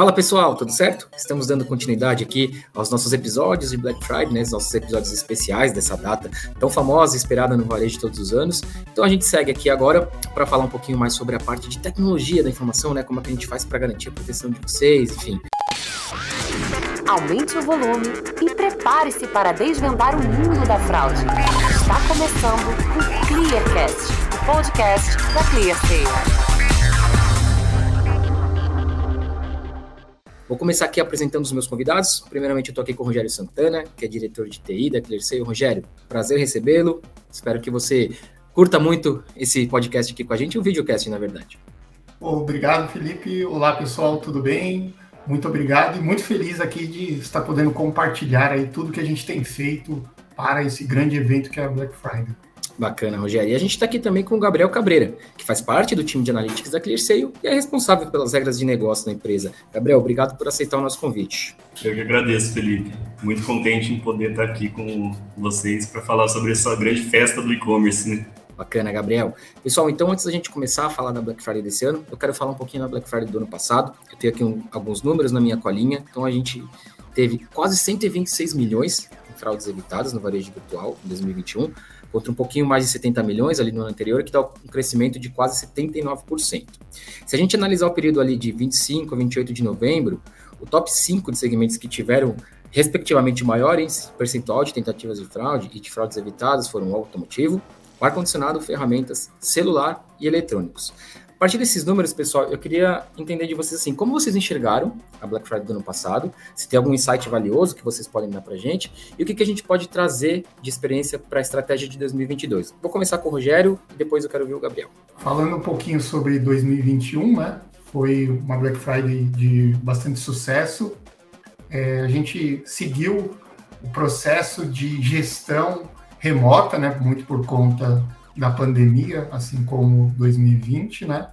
Fala pessoal, tudo certo? Estamos dando continuidade aqui aos nossos episódios de Black Friday, né? Os nossos episódios especiais dessa data tão famosa e esperada no varejo de todos os anos. Então a gente segue aqui agora para falar um pouquinho mais sobre a parte de tecnologia da informação, né? Como é que a gente faz para garantir a proteção de vocês, enfim. Aumente o volume e prepare-se para desvendar o mundo da fraude. Está começando o Clearcast, o podcast da ClearSale. Vou começar aqui apresentando os meus convidados. Primeiramente, eu estou aqui com o Rogério Santana, que é diretor de TI da ClearSale. Rogério, prazer recebê-lo. Espero que você curta muito esse podcast aqui com a gente, um videocast, na verdade. Obrigado, Felipe. Olá, pessoal, tudo bem? Muito obrigado e muito feliz aqui de estar podendo compartilhar aí tudo que a gente tem feito para esse grande evento que é a Black Friday. Bacana, Rogério. E a gente está aqui também com o Gabriel Cabreira, que faz parte do time de analytics da ClearSale e é responsável pelas regras de negócio da empresa. Gabriel, obrigado por aceitar o nosso convite. Eu que agradeço, Felipe. Muito contente em poder estar aqui com vocês para falar sobre essa grande festa do e-commerce, né? Bacana, Gabriel. Pessoal, então antes da gente começar a falar da Black Friday desse ano, eu quero falar um pouquinho da Black Friday do ano passado. Eu tenho aqui um, alguns números na minha colinha. Então a gente teve quase 126 milhões em fraudes evitadas no varejo virtual em 2021 contra um pouquinho mais de 70 milhões ali no ano anterior, que dá um crescimento de quase 79%. Se a gente analisar o período ali de 25 a 28 de novembro, o top 5 de segmentos que tiveram respectivamente maior percentual de tentativas de fraude e de fraudes evitadas foram o automotivo, o ar-condicionado, ferramentas, celular e eletrônicos partir desses números, pessoal, eu queria entender de vocês assim, como vocês enxergaram a Black Friday do ano passado, se tem algum insight valioso que vocês podem dar para a gente, e o que, que a gente pode trazer de experiência para a estratégia de 2022. Vou começar com o Rogério e depois eu quero ver o Gabriel. Falando um pouquinho sobre 2021, né? Foi uma Black Friday de bastante sucesso. É, a gente seguiu o processo de gestão remota, né? Muito por conta da pandemia, assim como 2020, né?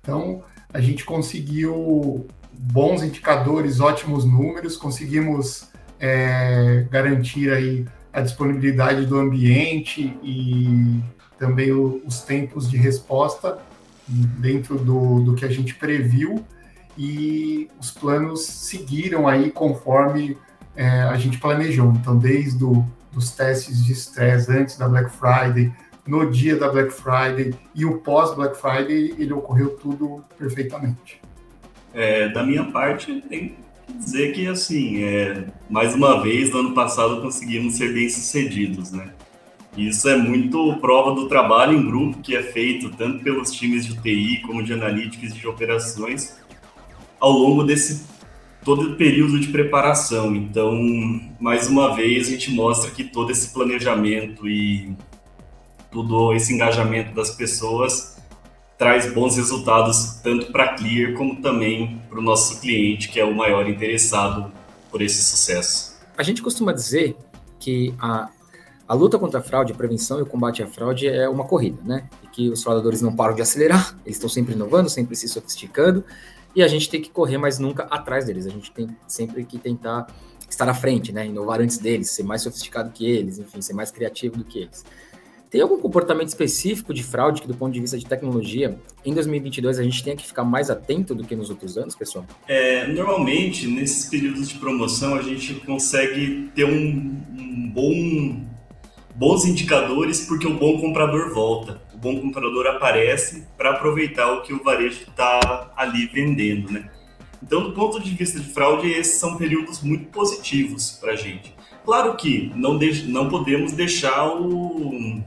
Então, a gente conseguiu bons indicadores, ótimos números, conseguimos é, garantir aí a disponibilidade do ambiente e também o, os tempos de resposta dentro do, do que a gente previu e os planos seguiram aí conforme é, a gente planejou. Então, desde o, dos testes de estresse antes da Black Friday, no dia da Black Friday e o pós-Black Friday, ele ocorreu tudo perfeitamente. É, da minha parte, tem que dizer que, assim, é, mais uma vez, no ano passado, conseguimos ser bem-sucedidos, né? Isso é muito prova do trabalho em grupo que é feito tanto pelos times de TI como de analíticos e de operações ao longo desse todo o período de preparação. Então, mais uma vez, a gente mostra que todo esse planejamento e todo esse engajamento das pessoas traz bons resultados tanto para a Clear como também para o nosso cliente, que é o maior interessado por esse sucesso. A gente costuma dizer que a, a luta contra a fraude, a prevenção e o combate à fraude é uma corrida, né? E que os fraudadores não param de acelerar, eles estão sempre inovando, sempre se sofisticando, e a gente tem que correr, mas nunca atrás deles. A gente tem sempre que tentar estar à frente, né? Inovar antes deles, ser mais sofisticado que eles, enfim, ser mais criativo do que eles. Tem algum comportamento específico de fraude que, do ponto de vista de tecnologia, em 2022 a gente tem que ficar mais atento do que nos outros anos, pessoal? É, normalmente, nesses períodos de promoção, a gente consegue ter um, um bom, bons indicadores porque o bom comprador volta. O bom comprador aparece para aproveitar o que o varejo está ali vendendo, né? Então, do ponto de vista de fraude, esses são períodos muito positivos para a gente. Claro que não, não podemos deixar o,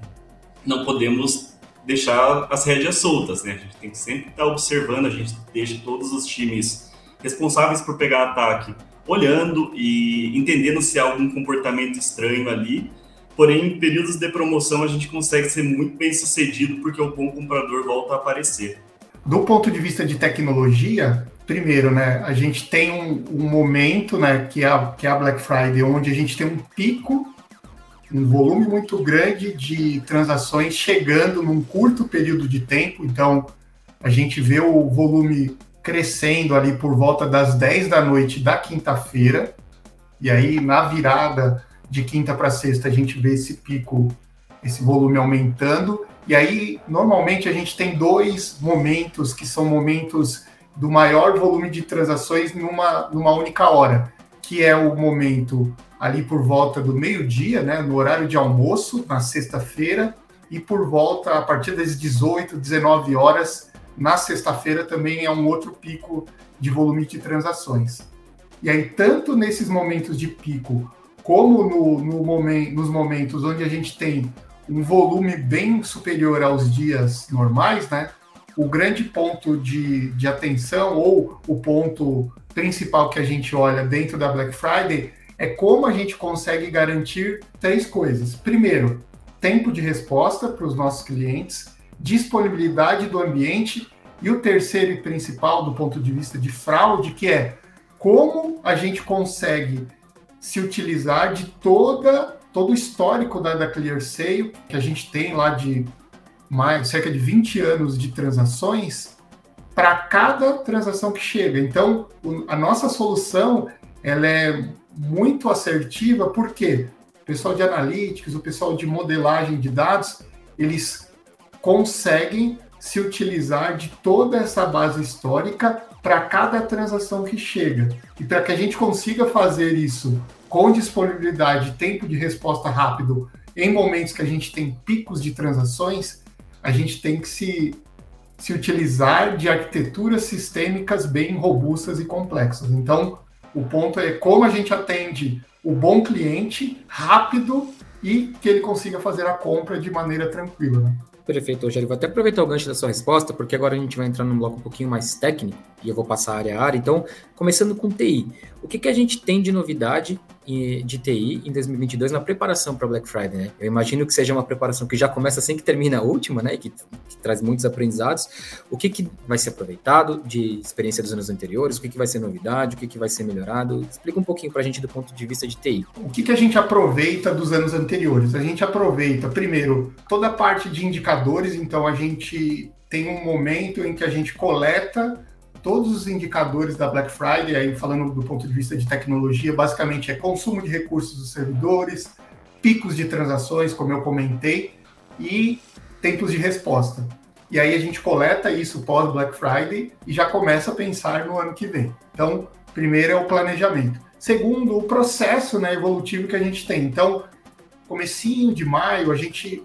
não podemos deixar as rédeas soltas, né? A gente tem que sempre estar observando, a gente deixa todos os times responsáveis por pegar ataque olhando e entendendo se há algum comportamento estranho ali. Porém, em períodos de promoção, a gente consegue ser muito bem sucedido porque o bom comprador volta a aparecer. Do ponto de vista de tecnologia, primeiro, né, a gente tem um, um momento, né, que é, a, que é a Black Friday, onde a gente tem um pico um volume muito grande de transações chegando num curto período de tempo. Então, a gente vê o volume crescendo ali por volta das 10 da noite da quinta-feira. E aí, na virada de quinta para sexta, a gente vê esse pico, esse volume aumentando. E aí, normalmente, a gente tem dois momentos que são momentos do maior volume de transações numa, numa única hora, que é o momento ali por volta do meio-dia, né, no horário de almoço, na sexta-feira, e por volta, a partir das 18, 19 horas, na sexta-feira também é um outro pico de volume de transações. E aí, tanto nesses momentos de pico, como no, no momento, nos momentos onde a gente tem um volume bem superior aos dias normais, né? O grande ponto de, de atenção, ou o ponto principal que a gente olha dentro da Black Friday, é como a gente consegue garantir três coisas. Primeiro, tempo de resposta para os nossos clientes, disponibilidade do ambiente e o terceiro e principal do ponto de vista de fraude, que é como a gente consegue se utilizar de toda todo o histórico da, da ClearSale, que a gente tem lá de mais cerca de 20 anos de transações, para cada transação que chega. Então, a nossa solução ela é muito assertiva, porque o pessoal de analytics, o pessoal de modelagem de dados, eles conseguem se utilizar de toda essa base histórica para cada transação que chega. E para que a gente consiga fazer isso com disponibilidade, tempo de resposta rápido, em momentos que a gente tem picos de transações, a gente tem que se, se utilizar de arquiteturas sistêmicas bem robustas e complexas. Então, o ponto é como a gente atende o bom cliente rápido e que ele consiga fazer a compra de maneira tranquila. Né? Perfeito, Rogério. Vou até aproveitar o gancho da sua resposta, porque agora a gente vai entrar num bloco um pouquinho mais técnico e eu vou passar área a área. Então, começando com TI. O que, que a gente tem de novidade de TI em 2022 na preparação para Black Friday, né? Eu imagino que seja uma preparação que já começa assim que termina a última, né? Que, que traz muitos aprendizados. O que, que vai ser aproveitado de experiência dos anos anteriores? O que, que vai ser novidade? O que, que vai ser melhorado? Explica um pouquinho para a gente do ponto de vista de TI. O que, que a gente aproveita dos anos anteriores? A gente aproveita, primeiro, toda a parte de indicadores. Então, a gente tem um momento em que a gente coleta todos os indicadores da Black Friday, aí falando do ponto de vista de tecnologia, basicamente é consumo de recursos dos servidores, picos de transações, como eu comentei, e tempos de resposta. E aí a gente coleta isso pós Black Friday e já começa a pensar no ano que vem. Então, primeiro é o planejamento. Segundo, o processo né, evolutivo que a gente tem. Então, comecinho de maio, a gente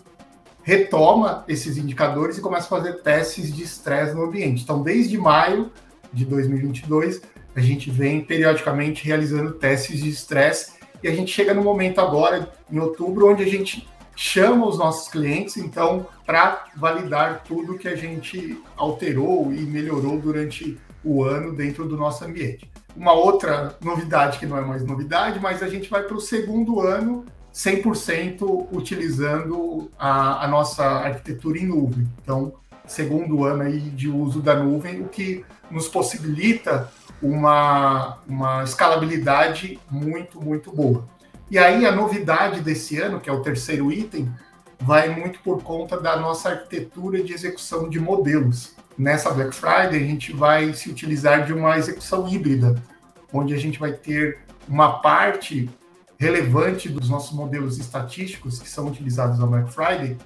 retoma esses indicadores e começa a fazer testes de estresse no ambiente. Então, desde maio, de 2022, a gente vem periodicamente realizando testes de estresse e a gente chega no momento agora, em outubro, onde a gente chama os nossos clientes, então, para validar tudo que a gente alterou e melhorou durante o ano dentro do nosso ambiente. Uma outra novidade, que não é mais novidade, mas a gente vai para o segundo ano 100% utilizando a, a nossa arquitetura em nuvem. Então, segundo ano aí de uso da nuvem, o que nos possibilita uma, uma escalabilidade muito, muito boa. E aí a novidade desse ano, que é o terceiro item, vai muito por conta da nossa arquitetura de execução de modelos. Nessa Black Friday, a gente vai se utilizar de uma execução híbrida, onde a gente vai ter uma parte relevante dos nossos modelos estatísticos que são utilizados na Black Friday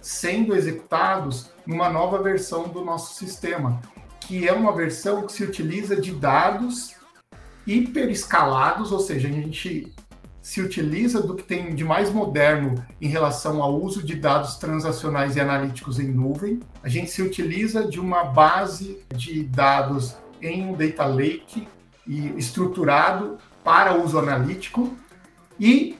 sendo executados numa nova versão do nosso sistema, que é uma versão que se utiliza de dados hiperescalados, ou seja, a gente se utiliza do que tem de mais moderno em relação ao uso de dados transacionais e analíticos em nuvem. A gente se utiliza de uma base de dados em um data lake e estruturado para uso analítico e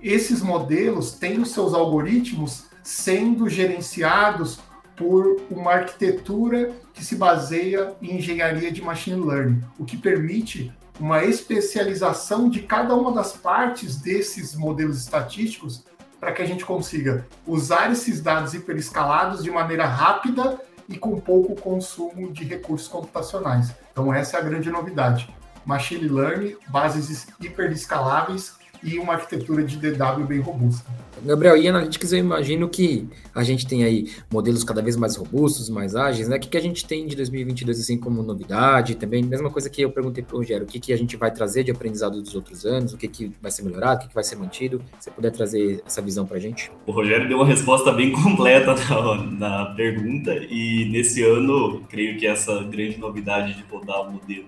esses modelos têm os seus algoritmos sendo gerenciados por uma arquitetura que se baseia em engenharia de machine learning, o que permite uma especialização de cada uma das partes desses modelos estatísticos para que a gente consiga usar esses dados hiperescalados de maneira rápida e com pouco consumo de recursos computacionais. Então essa é a grande novidade. Machine learning, bases hiperescaláveis e uma arquitetura de DW bem robusta. Gabriel, e Analytics eu imagino que a gente tem aí modelos cada vez mais robustos, mais ágeis, né? O que, que a gente tem de 2022 assim como novidade? Também, mesma coisa que eu perguntei para o Rogério, o que, que a gente vai trazer de aprendizado dos outros anos, o que, que vai ser melhorado, o que, que vai ser mantido? Se você puder trazer essa visão para a gente. O Rogério deu uma resposta bem completa na, na pergunta e nesse ano, creio que essa grande novidade de rodar o modelo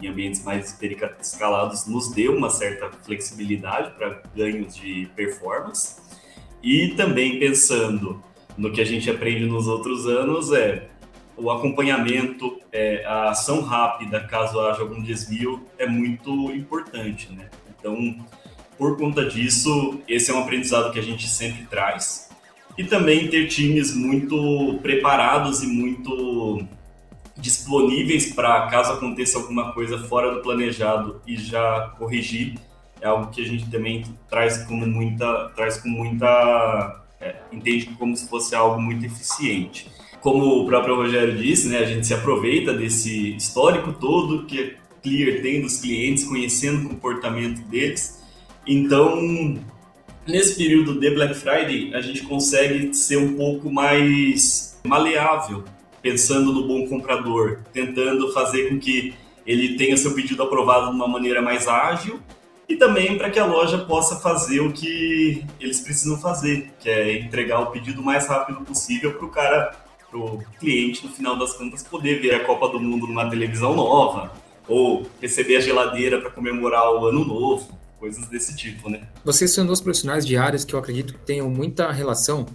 em ambientes mais escalados nos deu uma certa flexibilidade para ganhos de performance. E também pensando no que a gente aprende nos outros anos é o acompanhamento, é, a ação rápida caso haja algum desvio é muito importante, né? Então, por conta disso, esse é um aprendizado que a gente sempre traz. E também ter times muito preparados e muito disponíveis para caso aconteça alguma coisa fora do planejado e já corrigir é algo que a gente também traz como muita traz com muita é, entende como se fosse algo muito eficiente. Como o próprio Rogério disse né a gente se aproveita desse histórico todo que a Clear tem dos clientes conhecendo o comportamento deles. Então nesse período de Black Friday a gente consegue ser um pouco mais maleável pensando no bom comprador, tentando fazer com que ele tenha seu pedido aprovado de uma maneira mais ágil e também para que a loja possa fazer o que eles precisam fazer, que é entregar o pedido o mais rápido possível para o cara, para o cliente, no final das contas, poder ver a Copa do Mundo numa televisão nova ou receber a geladeira para comemorar o ano novo, coisas desse tipo, né? Vocês são dois profissionais de áreas que eu acredito que tenham muita relação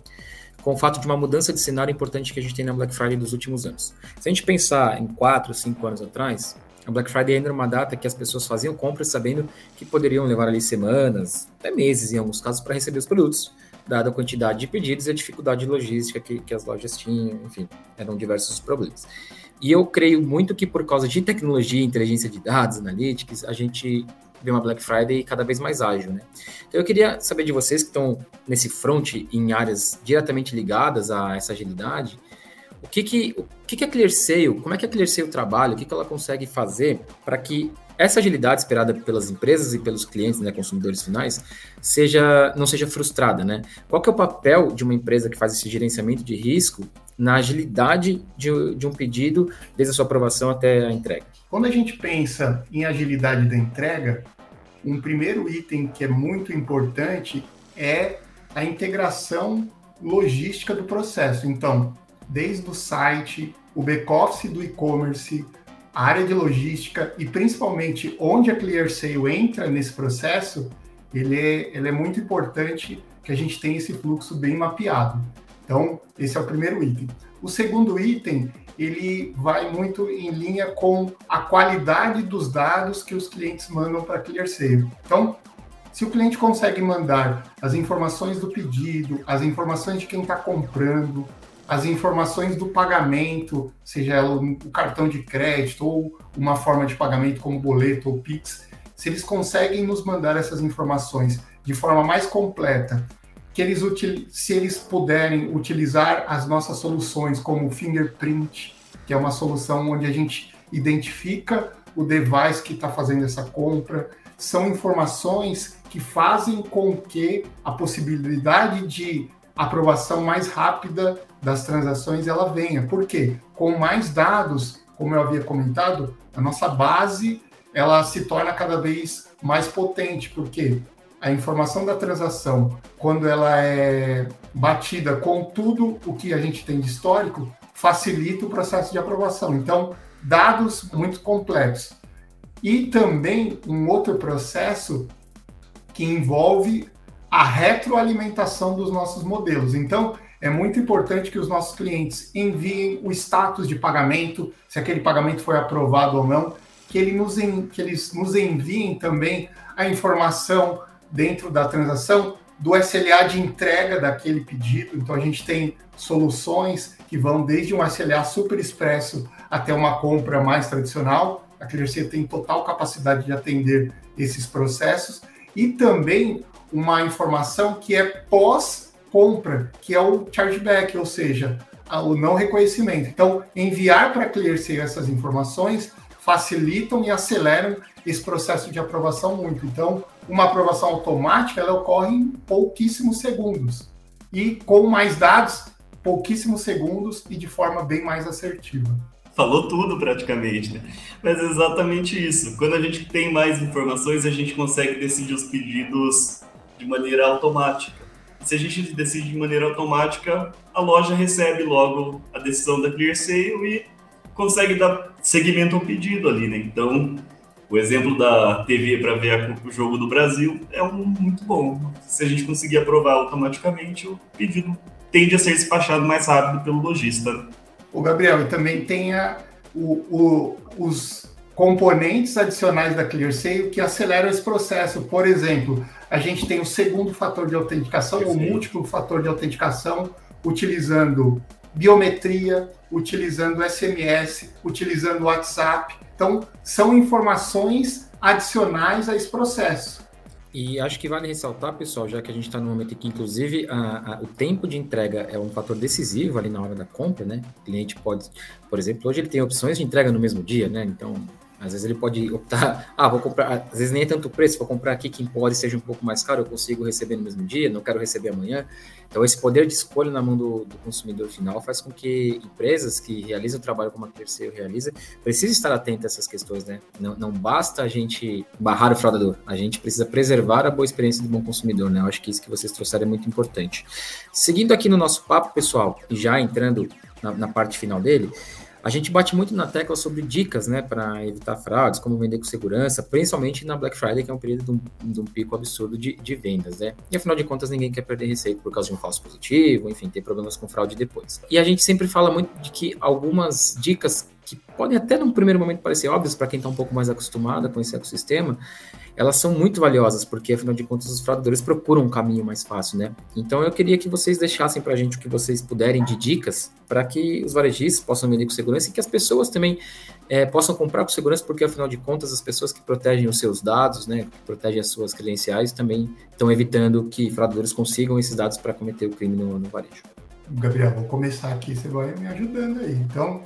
com o fato de uma mudança de cenário importante que a gente tem na Black Friday dos últimos anos. Se a gente pensar em quatro, cinco anos atrás, a Black Friday ainda era uma data que as pessoas faziam compras sabendo que poderiam levar ali semanas, até meses em alguns casos, para receber os produtos, dada a quantidade de pedidos e a dificuldade logística que, que as lojas tinham, enfim, eram diversos problemas. E eu creio muito que por causa de tecnologia, inteligência de dados, analytics, a gente ver uma Black Friday cada vez mais ágil, né? Então eu queria saber de vocês que estão nesse front em áreas diretamente ligadas a essa agilidade, o que que, o que, que a ClearSale, como é que a ClearSale trabalha, o que, que ela consegue fazer para que essa agilidade esperada pelas empresas e pelos clientes, né, consumidores finais, seja não seja frustrada, né? Qual que é o papel de uma empresa que faz esse gerenciamento de risco na agilidade de, de um pedido, desde a sua aprovação até a entrega? Quando a gente pensa em agilidade da entrega, um primeiro item que é muito importante é a integração logística do processo. Então, desde o site, o back-office do e-commerce, a área de logística e principalmente onde a ClearSale entra nesse processo, ele é, ele é muito importante que a gente tenha esse fluxo bem mapeado. Então, esse é o primeiro item. O segundo item ele vai muito em linha com a qualidade dos dados que os clientes mandam para a ClearSale. Então, se o cliente consegue mandar as informações do pedido, as informações de quem está comprando, as informações do pagamento, seja o cartão de crédito ou uma forma de pagamento como boleto ou Pix, se eles conseguem nos mandar essas informações de forma mais completa que eles se eles puderem utilizar as nossas soluções como o Fingerprint, que é uma solução onde a gente identifica o device que está fazendo essa compra, são informações que fazem com que a possibilidade de aprovação mais rápida das transações ela venha. Por quê? Com mais dados, como eu havia comentado, a nossa base ela se torna cada vez mais potente, porque a informação da transação, quando ela é batida com tudo o que a gente tem de histórico, facilita o processo de aprovação. Então, dados muito complexos. E também um outro processo que envolve a retroalimentação dos nossos modelos. Então, é muito importante que os nossos clientes enviem o status de pagamento, se aquele pagamento foi aprovado ou não, que, ele nos, que eles nos enviem também a informação dentro da transação do SLA de entrega daquele pedido. Então a gente tem soluções que vão desde um SLA super expresso até uma compra mais tradicional. A Clearseer tem total capacidade de atender esses processos e também uma informação que é pós-compra, que é o chargeback, ou seja, o não reconhecimento. Então, enviar para a Clearseer essas informações facilitam e aceleram esse processo de aprovação muito. Então, uma aprovação automática ela ocorre em pouquíssimos segundos e com mais dados, pouquíssimos segundos e de forma bem mais assertiva. Falou tudo praticamente, né? Mas é exatamente isso. Quando a gente tem mais informações, a gente consegue decidir os pedidos de maneira automática. Se a gente decide de maneira automática, a loja recebe logo a decisão da ClearSale e consegue dar seguimento ao pedido ali, né? Então, o exemplo da TV para ver o jogo do Brasil é um muito bom. Se a gente conseguir aprovar automaticamente, o pedido tende a ser despachado mais rápido pelo lojista. O Gabriel, e também tem a, o, o, os componentes adicionais da ClearSale que aceleram esse processo. Por exemplo, a gente tem o segundo fator de autenticação, o múltiplo fator de autenticação, utilizando biometria, utilizando SMS, utilizando WhatsApp. Então, são informações adicionais a esse processo. E acho que vale ressaltar, pessoal, já que a gente está no momento em que, inclusive, a, a, o tempo de entrega é um fator decisivo ali na hora da compra, né? O cliente pode, por exemplo, hoje ele tem opções de entrega no mesmo dia, né? Então, às vezes ele pode optar, ah, vou comprar, às vezes nem é tanto preço, vou comprar aqui que pode seja um pouco mais caro, eu consigo receber no mesmo dia, não quero receber amanhã. Então esse poder de escolha na mão do, do consumidor final faz com que empresas que realizam o trabalho como a terceiro realiza, precisem estar atentas a essas questões, né? Não, não basta a gente barrar o fraudador, a gente precisa preservar a boa experiência do bom consumidor, né? Eu acho que isso que vocês trouxeram é muito importante. Seguindo aqui no nosso papo, pessoal, e já entrando na, na parte final dele, a gente bate muito na tecla sobre dicas, né, para evitar fraudes, como vender com segurança, principalmente na Black Friday, que é um período de um, de um pico absurdo de, de, vendas, né? E afinal de contas, ninguém quer perder receita por causa de um falso positivo, enfim, ter problemas com fraude depois. E a gente sempre fala muito de que algumas dicas que podem até num primeiro momento parecer óbvias para quem está um pouco mais acostumado com esse ecossistema, elas são muito valiosas, porque afinal de contas os fraudadores procuram um caminho mais fácil, né? Então eu queria que vocês deixassem para a gente o que vocês puderem de dicas para que os varejistas possam vender com segurança e que as pessoas também é, possam comprar com segurança, porque afinal de contas as pessoas que protegem os seus dados, né, que protegem as suas credenciais, também estão evitando que fraudadores consigam esses dados para cometer o crime no, no varejo. Gabriel, vou começar aqui, você vai me ajudando aí. Então,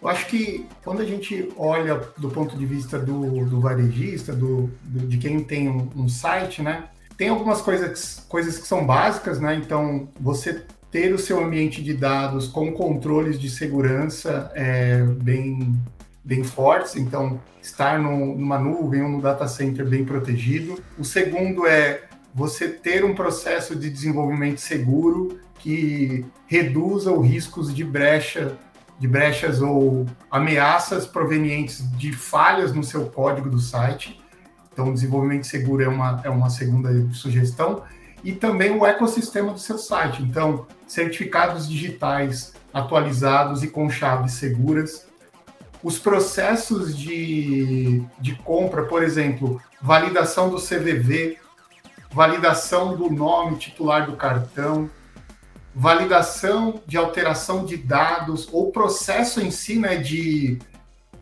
eu acho que quando a gente olha do ponto de vista do, do varejista, do, do, de quem tem um, um, site, né? Tem algumas coisas, coisas que são básicas, né? Então, você ter o seu ambiente de dados com controles de segurança é, bem, bem fortes, então estar no, numa nuvem ou no data center bem protegido. O segundo é você ter um processo de desenvolvimento seguro que reduza os riscos de brecha de brechas ou ameaças provenientes de falhas no seu código do site. Então, desenvolvimento seguro é uma, é uma segunda sugestão. E também o ecossistema do seu site. Então, certificados digitais atualizados e com chaves seguras. Os processos de, de compra, por exemplo, validação do CVV, validação do nome titular do cartão, validação de alteração de dados, ou processo em si né, de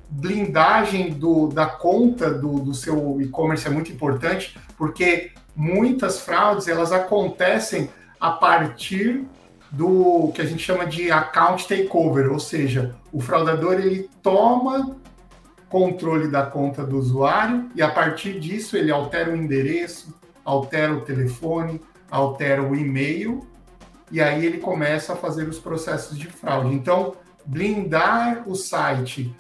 blindagem do, da conta do, do seu e-commerce é muito importante, porque muitas fraudes elas acontecem a partir do que a gente chama de account takeover, ou seja, o fraudador ele toma controle da conta do usuário e a partir disso ele altera o endereço, altera o telefone, altera o e-mail e aí ele começa a fazer os processos de fraude. Então, blindar o site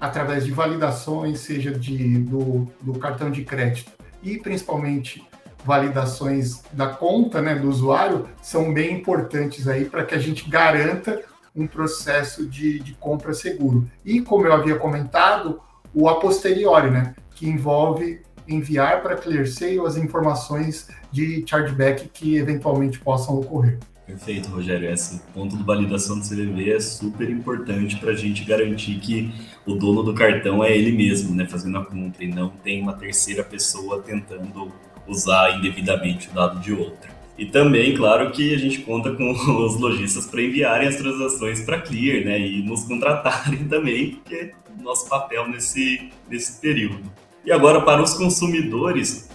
através de validações, seja de, do, do cartão de crédito e principalmente validações da conta né, do usuário, são bem importantes aí para que a gente garanta um processo de, de compra seguro. E, como eu havia comentado, o a posteriori, né, que envolve enviar para ClearSale as informações de chargeback que eventualmente possam ocorrer. Perfeito, Rogério. Esse ponto de validação do CVV é super importante para a gente garantir que o dono do cartão é ele mesmo, né, fazendo a compra e não tem uma terceira pessoa tentando usar indevidamente o dado de outra. E também, claro, que a gente conta com os lojistas para enviarem as transações para Clear, né, e nos contratarem também, que é nosso papel nesse, nesse período. E agora, para os consumidores,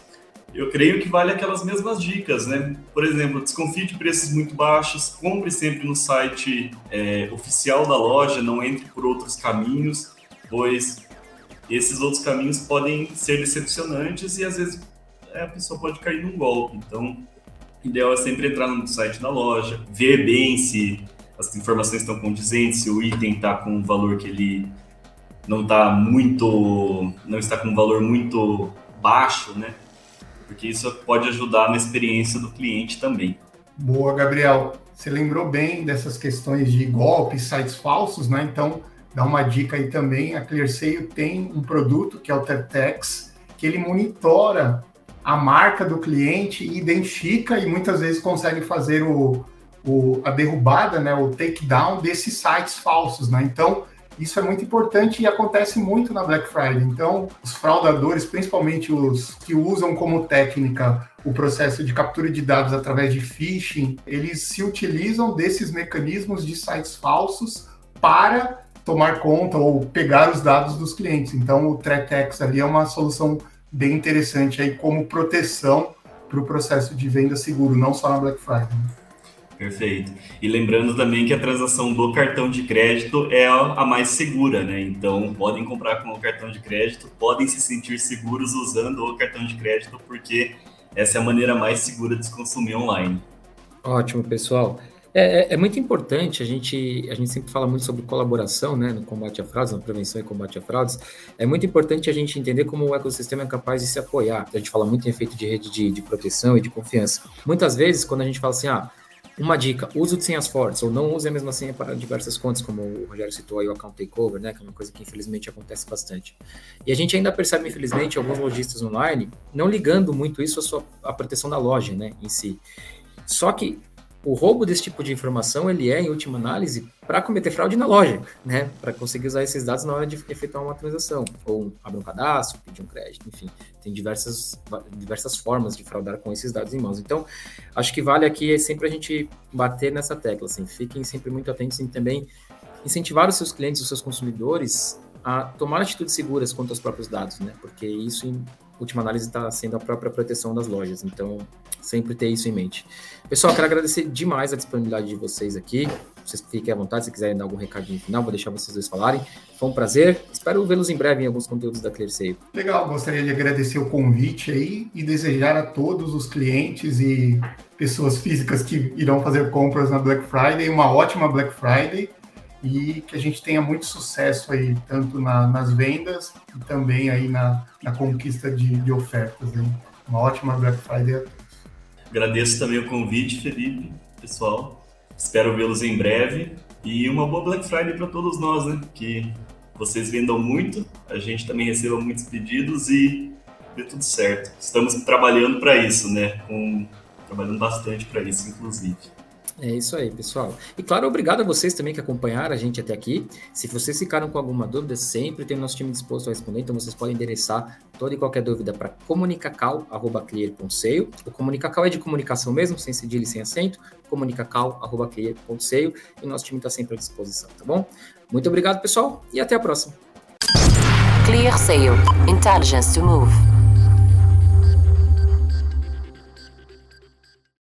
eu creio que vale aquelas mesmas dicas, né? Por exemplo, desconfie de preços muito baixos, compre sempre no site é, oficial da loja, não entre por outros caminhos, pois esses outros caminhos podem ser decepcionantes e às vezes é, a pessoa pode cair num golpe. Então, o ideal é sempre entrar no site da loja, ver bem se as informações estão condizentes, se o item está com um valor que ele não está muito, não está com um valor muito baixo, né? Porque isso pode ajudar na experiência do cliente também. Boa, Gabriel. Você lembrou bem dessas questões de golpes, sites falsos, né? Então, dá uma dica aí também. A ClearSale tem um produto que é o Tertex, que ele monitora a marca do cliente, identifica e muitas vezes consegue fazer o, o, a derrubada, né, o takedown desses sites falsos, né? Então, isso é muito importante e acontece muito na Black Friday. Então, os fraudadores, principalmente os que usam como técnica o processo de captura de dados através de phishing, eles se utilizam desses mecanismos de sites falsos para tomar conta ou pegar os dados dos clientes. Então, o ThreatX ali é uma solução bem interessante aí como proteção para o processo de venda seguro, não só na Black Friday. Perfeito. E lembrando também que a transação do cartão de crédito é a mais segura, né? Então, podem comprar com o cartão de crédito, podem se sentir seguros usando o cartão de crédito, porque essa é a maneira mais segura de se consumir online. Ótimo, pessoal. É, é, é, muito importante, a gente, a gente sempre fala muito sobre colaboração né, no combate a fraudes, na prevenção e combate a fraudes. É muito importante a gente entender como o ecossistema é capaz de se apoiar. A gente fala muito em efeito de rede de, de proteção e de confiança. Muitas vezes, quando a gente fala assim, ah, uma dica, uso de senhas fortes, ou não use a mesma senha para diversas contas, como o Rogério citou aí o account takeover, né, que é uma coisa que infelizmente acontece bastante. E a gente ainda percebe, infelizmente, alguns lojistas online não ligando muito isso à, sua, à proteção da loja, né, em si. Só que o roubo desse tipo de informação ele é, em última análise, para cometer fraude na loja, né? Para conseguir usar esses dados na hora de efetuar uma transação, ou abrir um cadastro, pedir um crédito, enfim, tem diversas, diversas formas de fraudar com esses dados em mãos. Então, acho que vale aqui sempre a gente bater nessa tecla, assim, fiquem sempre muito atentos e também incentivar os seus clientes, os seus consumidores a tomar atitudes seguras quanto aos próprios dados, né? Porque isso, última análise, está sendo a própria proteção das lojas. Então, sempre ter isso em mente. Pessoal, quero agradecer demais a disponibilidade de vocês aqui. Vocês fiquem à vontade, se quiserem dar algum recadinho final, vou deixar vocês dois falarem. Foi um prazer. Espero vê-los em breve em alguns conteúdos da ClearSale. Legal, gostaria de agradecer o convite aí e desejar a todos os clientes e pessoas físicas que irão fazer compras na Black Friday uma ótima Black Friday e que a gente tenha muito sucesso aí, tanto na, nas vendas e também aí na, na conquista de, de ofertas. Hein? Uma ótima Black Friday a todos. Agradeço também o convite, Felipe, pessoal. Espero vê-los em breve e uma boa Black Friday para todos nós, né? Que vocês vendam muito, a gente também receba muitos pedidos e dê tudo certo. Estamos trabalhando para isso, né? Com, trabalhando bastante para isso, inclusive. É isso aí, pessoal. E claro, obrigado a vocês também que acompanharam a gente até aqui. Se vocês ficaram com alguma dúvida, sempre tem o nosso time disposto a responder, então vocês podem endereçar toda e qualquer dúvida para comunicacal.clear.seio. O comunicacal é de comunicação mesmo, sem cedilha e sem acento, comunicacal.clear.seio e nosso time está sempre à disposição, tá bom? Muito obrigado, pessoal, e até a próxima. Clear Sale. Intelligence to move.